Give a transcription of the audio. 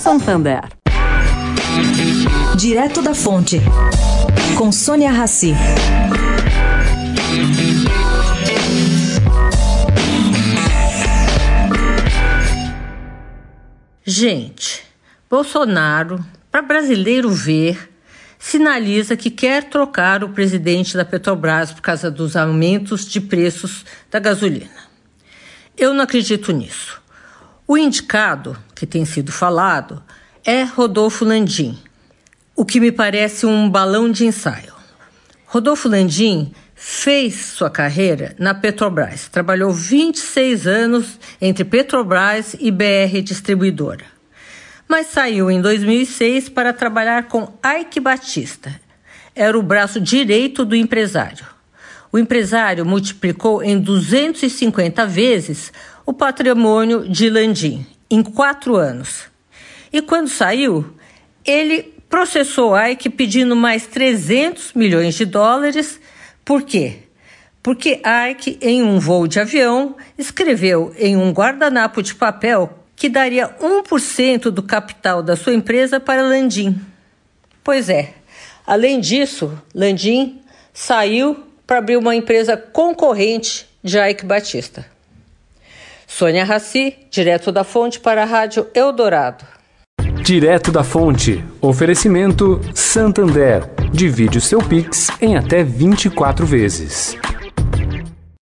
Santander. Direto da Fonte, com Sônia Rassi. Gente, Bolsonaro, para brasileiro ver, sinaliza que quer trocar o presidente da Petrobras por causa dos aumentos de preços da gasolina. Eu não acredito nisso. O indicado, que tem sido falado, é Rodolfo Landim, o que me parece um balão de ensaio. Rodolfo Landim fez sua carreira na Petrobras, trabalhou 26 anos entre Petrobras e BR Distribuidora mas saiu em 2006 para trabalhar com Ike Batista. Era o braço direito do empresário. O empresário multiplicou em 250 vezes o patrimônio de Landim em quatro anos. E quando saiu, ele processou Ike pedindo mais 300 milhões de dólares. Por quê? Porque Ike, em um voo de avião, escreveu em um guardanapo de papel que daria 1% do capital da sua empresa para Landim. Pois é, além disso, Landim saiu para abrir uma empresa concorrente de Ike Batista. Sônia Raci, direto da fonte para a Rádio Eldorado. Direto da fonte. Oferecimento Santander. Divide o seu Pix em até 24 vezes.